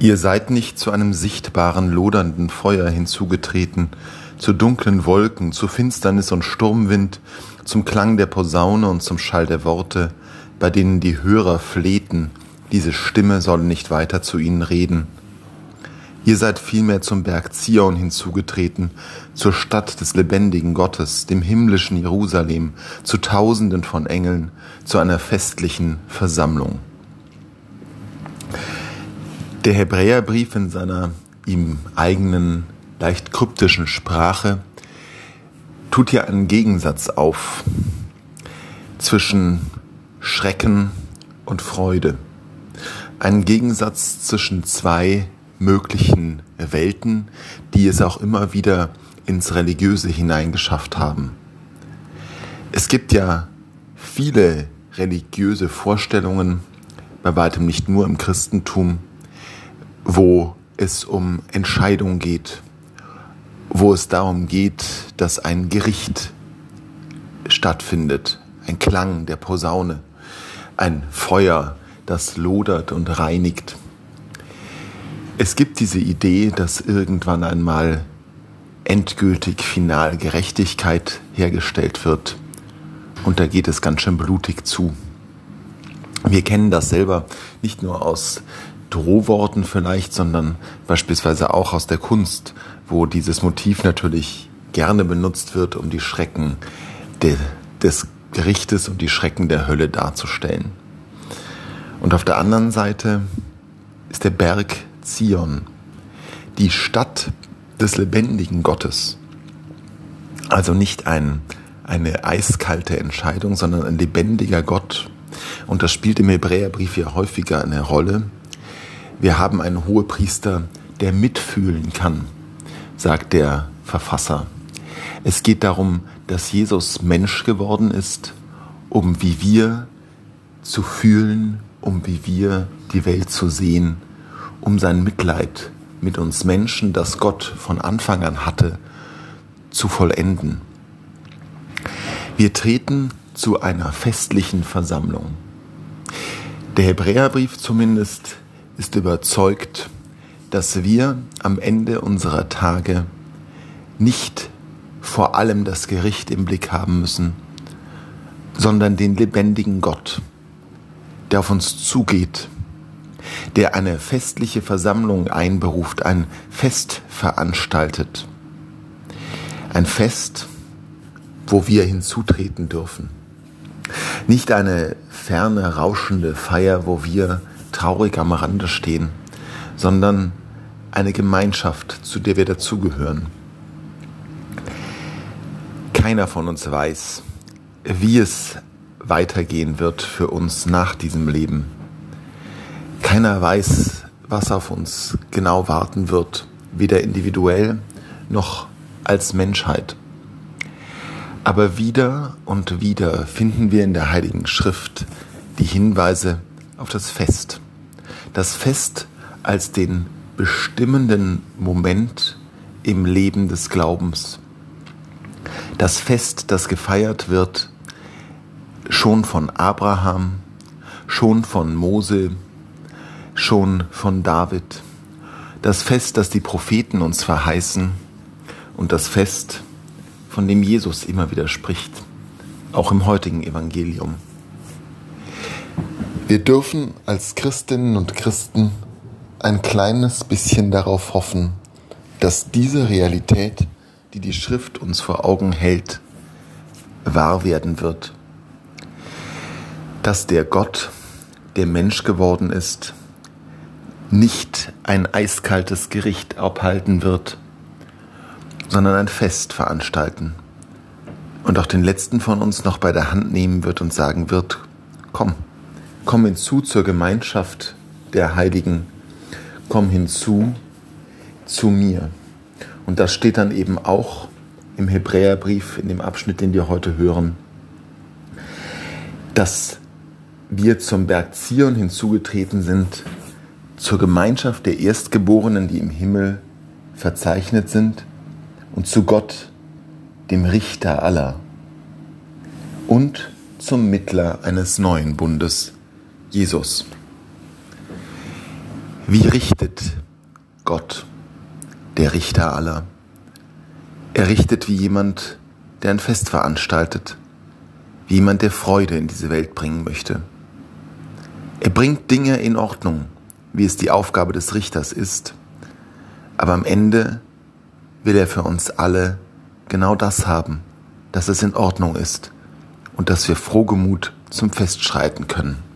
Ihr seid nicht zu einem sichtbaren, lodernden Feuer hinzugetreten, zu dunklen Wolken, zu Finsternis und Sturmwind, zum Klang der Posaune und zum Schall der Worte, bei denen die Hörer flehten, diese Stimme solle nicht weiter zu ihnen reden. Ihr seid vielmehr zum Berg Zion hinzugetreten, zur Stadt des lebendigen Gottes, dem himmlischen Jerusalem, zu Tausenden von Engeln, zu einer festlichen Versammlung. Der Hebräerbrief in seiner ihm eigenen, leicht kryptischen Sprache tut hier einen Gegensatz auf zwischen Schrecken und Freude. Einen Gegensatz zwischen zwei möglichen Welten, die es auch immer wieder ins Religiöse hineingeschafft haben. Es gibt ja viele religiöse Vorstellungen, bei weitem nicht nur im Christentum, wo es um Entscheidung geht, wo es darum geht, dass ein Gericht stattfindet, ein Klang der Posaune, ein Feuer, das lodert und reinigt. Es gibt diese Idee, dass irgendwann einmal endgültig final Gerechtigkeit hergestellt wird. Und da geht es ganz schön blutig zu. Wir kennen das selber nicht nur aus Drohworten vielleicht, sondern beispielsweise auch aus der Kunst, wo dieses Motiv natürlich gerne benutzt wird, um die Schrecken de, des Gerichtes und die Schrecken der Hölle darzustellen. Und auf der anderen Seite ist der Berg Zion, die Stadt des lebendigen Gottes. Also nicht ein, eine eiskalte Entscheidung, sondern ein lebendiger Gott. Und das spielt im Hebräerbrief ja häufiger eine Rolle. Wir haben einen Hohepriester, der mitfühlen kann, sagt der Verfasser. Es geht darum, dass Jesus Mensch geworden ist, um wie wir zu fühlen, um wie wir die Welt zu sehen um sein Mitleid mit uns Menschen, das Gott von Anfang an hatte, zu vollenden. Wir treten zu einer festlichen Versammlung. Der Hebräerbrief zumindest ist überzeugt, dass wir am Ende unserer Tage nicht vor allem das Gericht im Blick haben müssen, sondern den lebendigen Gott, der auf uns zugeht der eine festliche Versammlung einberuft, ein Fest veranstaltet. Ein Fest, wo wir hinzutreten dürfen. Nicht eine ferne, rauschende Feier, wo wir traurig am Rande stehen, sondern eine Gemeinschaft, zu der wir dazugehören. Keiner von uns weiß, wie es weitergehen wird für uns nach diesem Leben. Keiner weiß, was auf uns genau warten wird, weder individuell noch als Menschheit. Aber wieder und wieder finden wir in der Heiligen Schrift die Hinweise auf das Fest. Das Fest als den bestimmenden Moment im Leben des Glaubens. Das Fest, das gefeiert wird, schon von Abraham, schon von Mose, schon von David, das Fest, das die Propheten uns verheißen und das Fest, von dem Jesus immer wieder spricht, auch im heutigen Evangelium. Wir dürfen als Christinnen und Christen ein kleines bisschen darauf hoffen, dass diese Realität, die die Schrift uns vor Augen hält, wahr werden wird. Dass der Gott, der Mensch geworden ist, nicht ein eiskaltes Gericht abhalten wird, sondern ein Fest veranstalten und auch den letzten von uns noch bei der Hand nehmen wird und sagen wird, komm, komm hinzu zur Gemeinschaft der Heiligen, komm hinzu zu mir. Und das steht dann eben auch im Hebräerbrief, in dem Abschnitt, den wir heute hören, dass wir zum Berg Zion hinzugetreten sind, zur Gemeinschaft der Erstgeborenen, die im Himmel verzeichnet sind, und zu Gott, dem Richter aller, und zum Mittler eines neuen Bundes, Jesus. Wie richtet Gott, der Richter aller? Er richtet wie jemand, der ein Fest veranstaltet, wie jemand, der Freude in diese Welt bringen möchte. Er bringt Dinge in Ordnung, wie es die Aufgabe des Richters ist, aber am Ende will er für uns alle genau das haben, dass es in Ordnung ist und dass wir frohgemut zum Fest schreiten können.